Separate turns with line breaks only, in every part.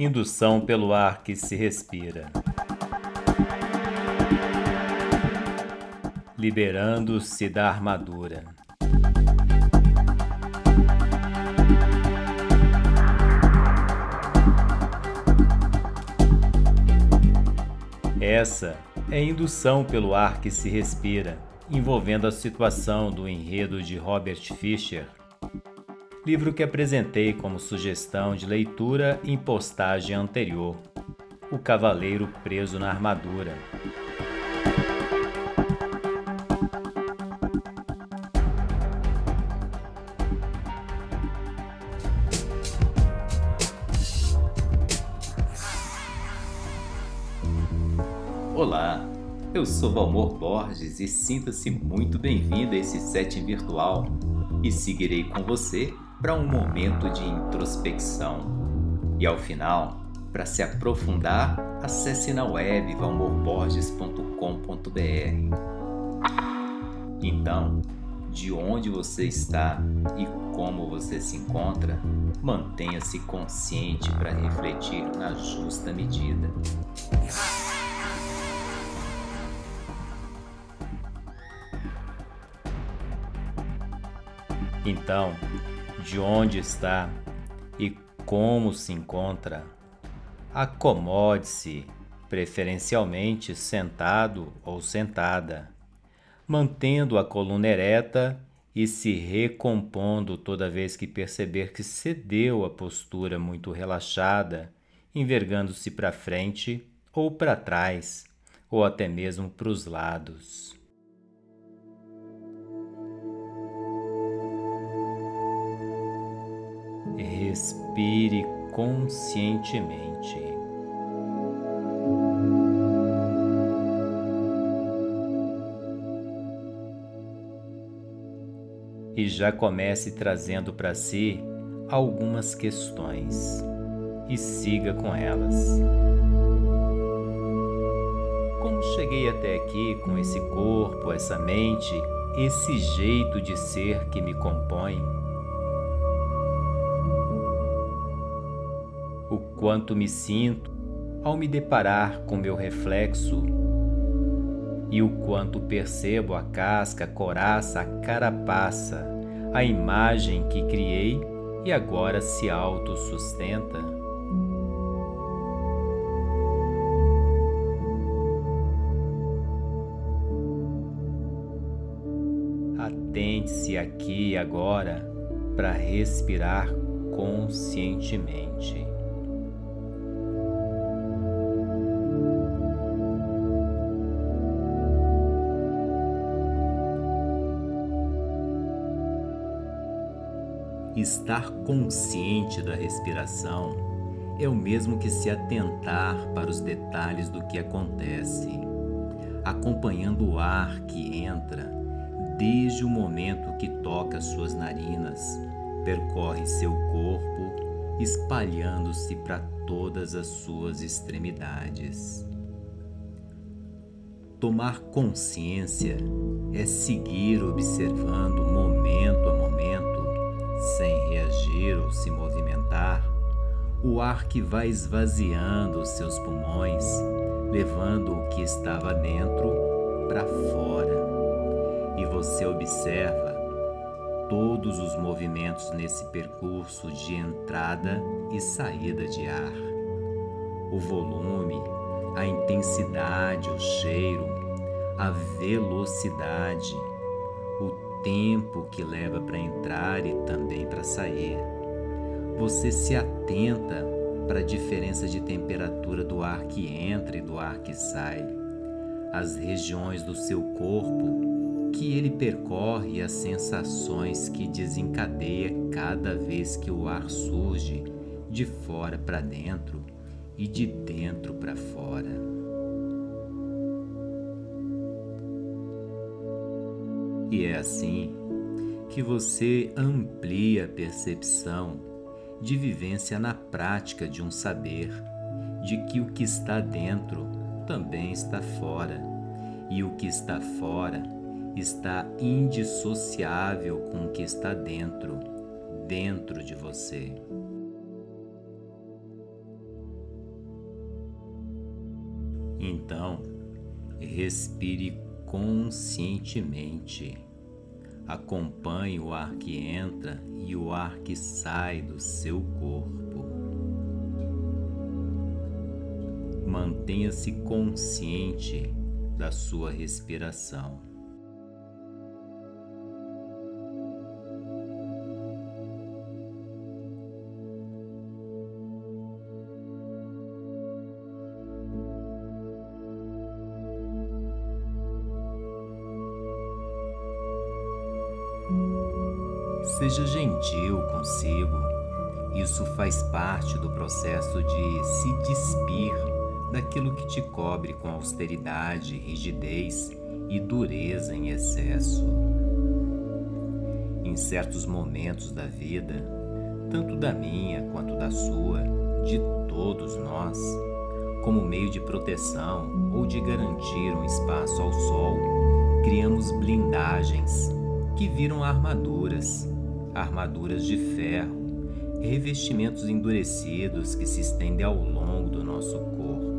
Indução pelo ar que se respira. Liberando-se da armadura. Essa é indução pelo ar que se respira, envolvendo a situação do enredo de Robert Fisher, livro que apresentei como sugestão de leitura em postagem anterior, O Cavaleiro Preso na Armadura.
Olá, eu sou Valmor Borges e sinta-se muito bem-vindo a esse setting virtual e seguirei com você para um momento de introspecção. E ao final, para se aprofundar, acesse na web valmorborges.com.br. Então, de onde você está e como você se encontra, mantenha-se consciente para refletir na justa medida.
Então, de onde está e como se encontra, acomode-se, preferencialmente sentado ou sentada, mantendo a coluna ereta e se recompondo toda vez que perceber que cedeu a postura muito relaxada, envergando-se para frente ou para trás, ou até mesmo para os lados. Respire conscientemente. E já comece trazendo para si algumas questões e siga com elas. Como cheguei até aqui com esse corpo, essa mente, esse jeito de ser que me compõe? Quanto me sinto ao me deparar com meu reflexo e o quanto percebo a casca, a coraça, a carapaça, a imagem que criei e agora se autossustenta. Atente-se aqui e agora para respirar conscientemente. Estar consciente da respiração é o mesmo que se atentar para os detalhes do que acontece, acompanhando o ar que entra desde o momento que toca suas narinas, percorre seu corpo, espalhando-se para todas as suas extremidades. Tomar consciência é seguir observando momento a reagir ou se movimentar, o ar que vai esvaziando os seus pulmões, levando o que estava dentro para fora. E você observa todos os movimentos nesse percurso de entrada e saída de ar. O volume, a intensidade, o cheiro, a velocidade, tempo que leva para entrar e também para sair. Você se atenta para a diferença de temperatura do ar que entra e do ar que sai, as regiões do seu corpo que ele percorre e as sensações que desencadeia cada vez que o ar surge de fora para dentro e de dentro para fora. E é assim que você amplia a percepção de vivência na prática de um saber, de que o que está dentro também está fora, e o que está fora está indissociável com o que está dentro, dentro de você. Então, respire conscientemente. Acompanhe o ar que entra e o ar que sai do seu corpo. Mantenha-se consciente da sua respiração. Seja gentil consigo. Isso faz parte do processo de se despir daquilo que te cobre com austeridade, rigidez e dureza em excesso. Em certos momentos da vida, tanto da minha quanto da sua, de todos nós, como meio de proteção ou de garantir um espaço ao sol, criamos blindagens que viram armaduras armaduras de ferro, revestimentos endurecidos que se estendem ao longo do nosso corpo.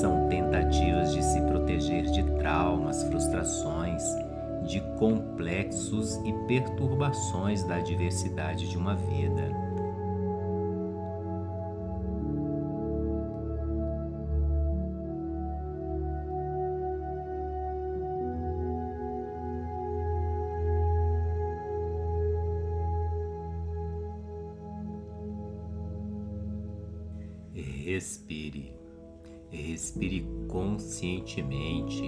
São tentativas de se proteger de traumas, frustrações, de complexos e perturbações da adversidade de uma vida. Respire. Respire conscientemente,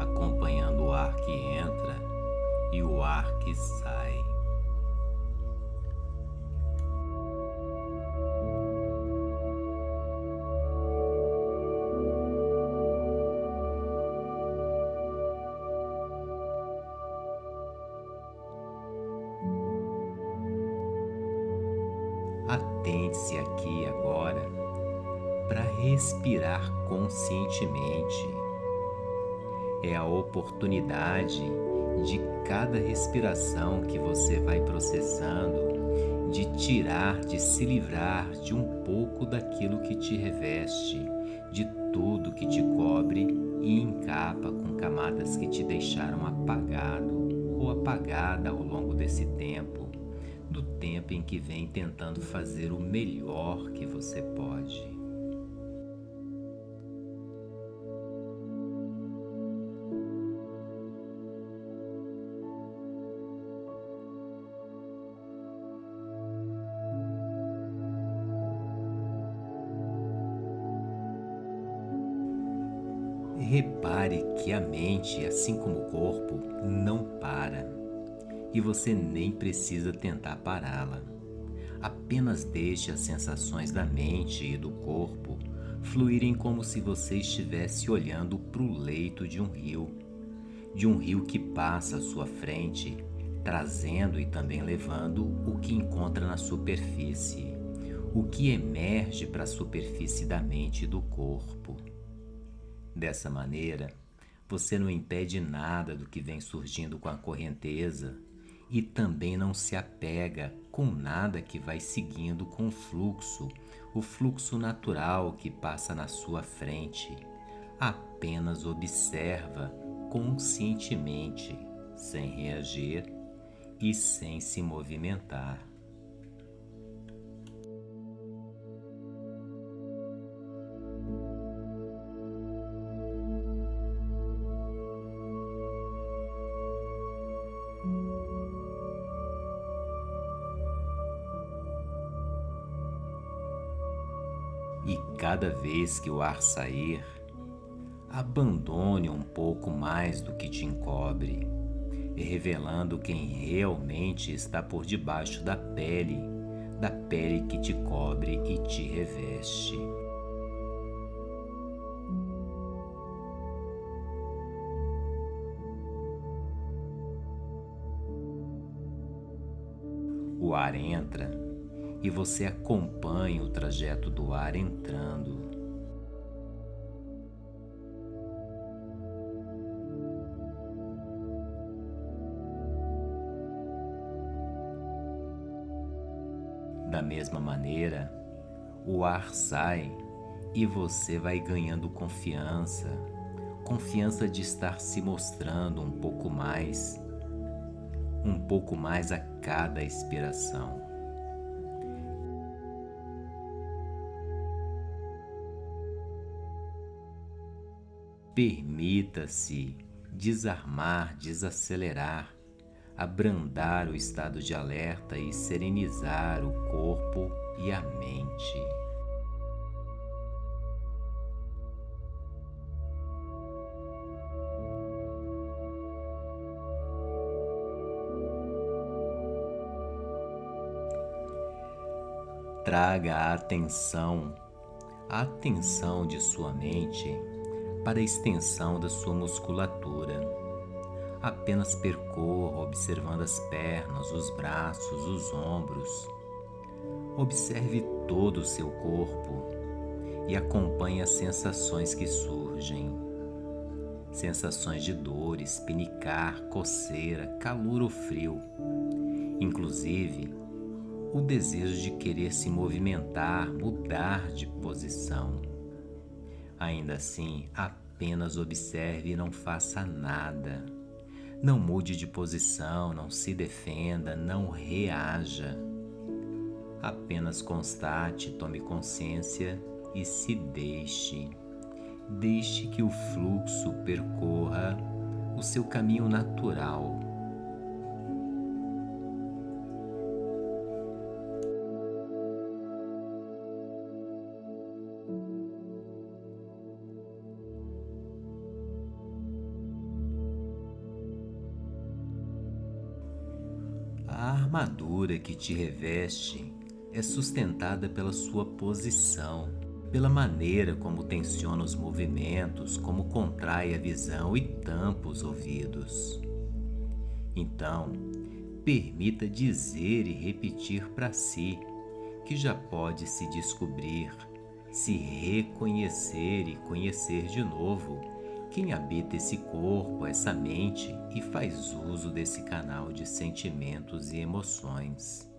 acompanhando o ar que entra e o ar que sai. É a oportunidade de cada respiração que você vai processando de tirar, de se livrar de um pouco daquilo que te reveste, de tudo que te cobre e encapa com camadas que te deixaram apagado ou apagada ao longo desse tempo, do tempo em que vem tentando fazer o melhor que você pode. Repare que a mente, assim como o corpo, não para e você nem precisa tentar pará-la. Apenas deixe as sensações da mente e do corpo fluírem como se você estivesse olhando para o leito de um rio, de um rio que passa à sua frente, trazendo e também levando o que encontra na superfície, o que emerge para a superfície da mente e do corpo. Dessa maneira, você não impede nada do que vem surgindo com a correnteza e também não se apega com nada que vai seguindo com o fluxo, o fluxo natural que passa na sua frente. Apenas observa conscientemente, sem reagir e sem se movimentar. Cada vez que o ar sair, abandone um pouco mais do que te encobre, revelando quem realmente está por debaixo da pele, da pele que te cobre e te reveste. O ar entra e você acompanha o trajeto do ar entrando. Da mesma maneira, o ar sai e você vai ganhando confiança, confiança de estar se mostrando um pouco mais, um pouco mais a cada expiração. Permita-se desarmar, desacelerar, abrandar o estado de alerta e serenizar o corpo e a mente. Traga a atenção, a atenção de sua mente para a extensão da sua musculatura. Apenas percorra observando as pernas, os braços, os ombros. Observe todo o seu corpo e acompanhe as sensações que surgem. Sensações de dores, pinicar, coceira, calor ou frio. Inclusive, o desejo de querer se movimentar, mudar de posição. Ainda assim, apenas observe e não faça nada. Não mude de posição, não se defenda, não reaja. Apenas constate, tome consciência e se deixe. Deixe que o fluxo percorra o seu caminho natural que te reveste é sustentada pela sua posição, pela maneira como tensiona os movimentos, como contrai a visão e tampa os ouvidos. Então, permita dizer e repetir para si que já pode se descobrir, se reconhecer e conhecer de novo quem habita esse corpo, essa mente e faz uso desse canal de sentimentos e emoções.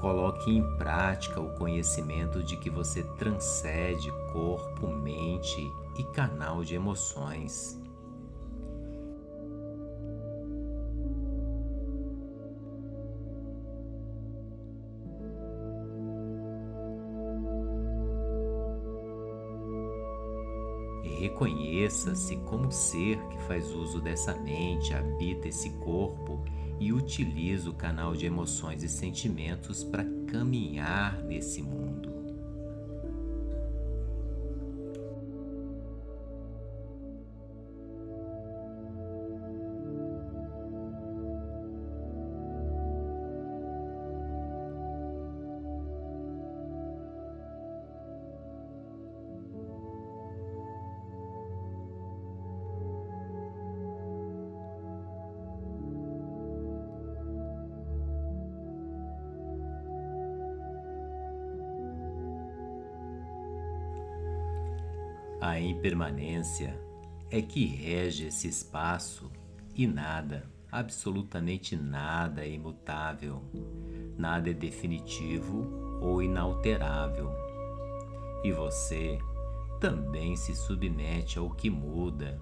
Coloque em prática o conhecimento de que você transcende corpo, mente e canal de emoções. Reconheça-se como ser que faz uso dessa mente, habita esse corpo e utiliza o canal de emoções e sentimentos para caminhar nesse mundo. A impermanência é que rege esse espaço e nada, absolutamente nada é imutável, nada é definitivo ou inalterável. E você também se submete ao que muda,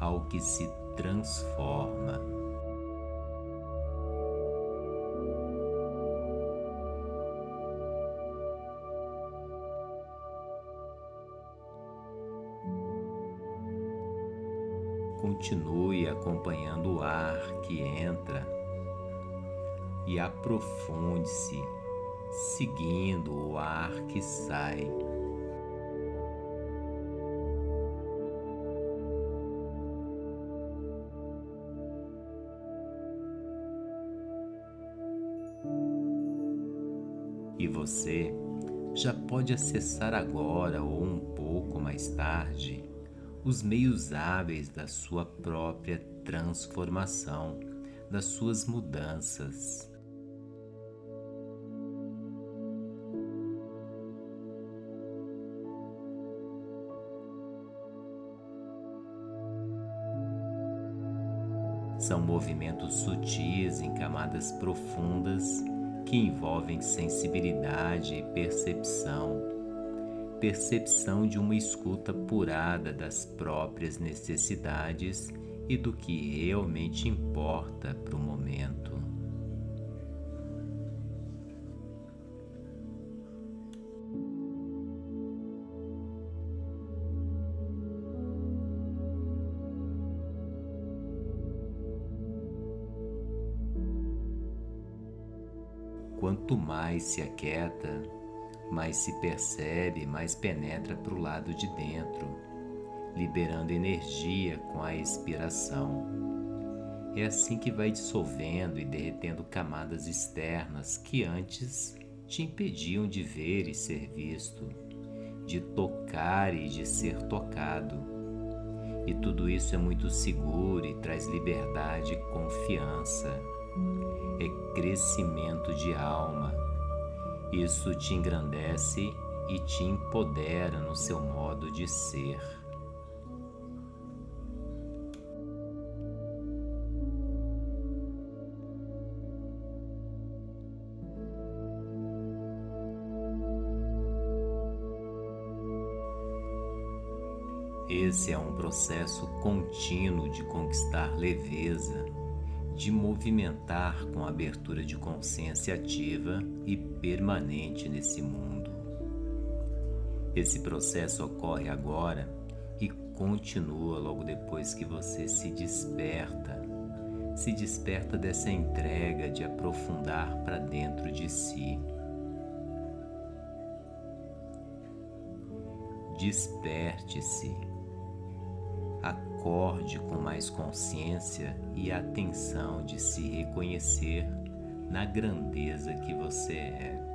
ao que se transforma. Continue acompanhando o ar que entra e aprofunde-se, seguindo o ar que sai. E você já pode acessar agora ou um pouco mais tarde os meios hábeis da sua própria transformação, das suas mudanças. São movimentos sutis em camadas profundas que envolvem sensibilidade e percepção percepção de uma escuta apurada das próprias necessidades e do que realmente importa para o momento. Quanto mais se aquieta, mais se percebe, mais penetra para o lado de dentro, liberando energia com a expiração. É assim que vai dissolvendo e derretendo camadas externas que antes te impediam de ver e ser visto, de tocar e de ser tocado. E tudo isso é muito seguro e traz liberdade e confiança é crescimento de alma. Isso te engrandece e te empodera no seu modo de ser. Esse é um processo contínuo de conquistar leveza, de movimentar com abertura de consciência ativa e permanente nesse mundo. Esse processo ocorre agora e continua logo depois que você se desperta. Se desperta dessa entrega de aprofundar para dentro de si. Desperte-se acorde com mais consciência e atenção de se reconhecer na grandeza que você é.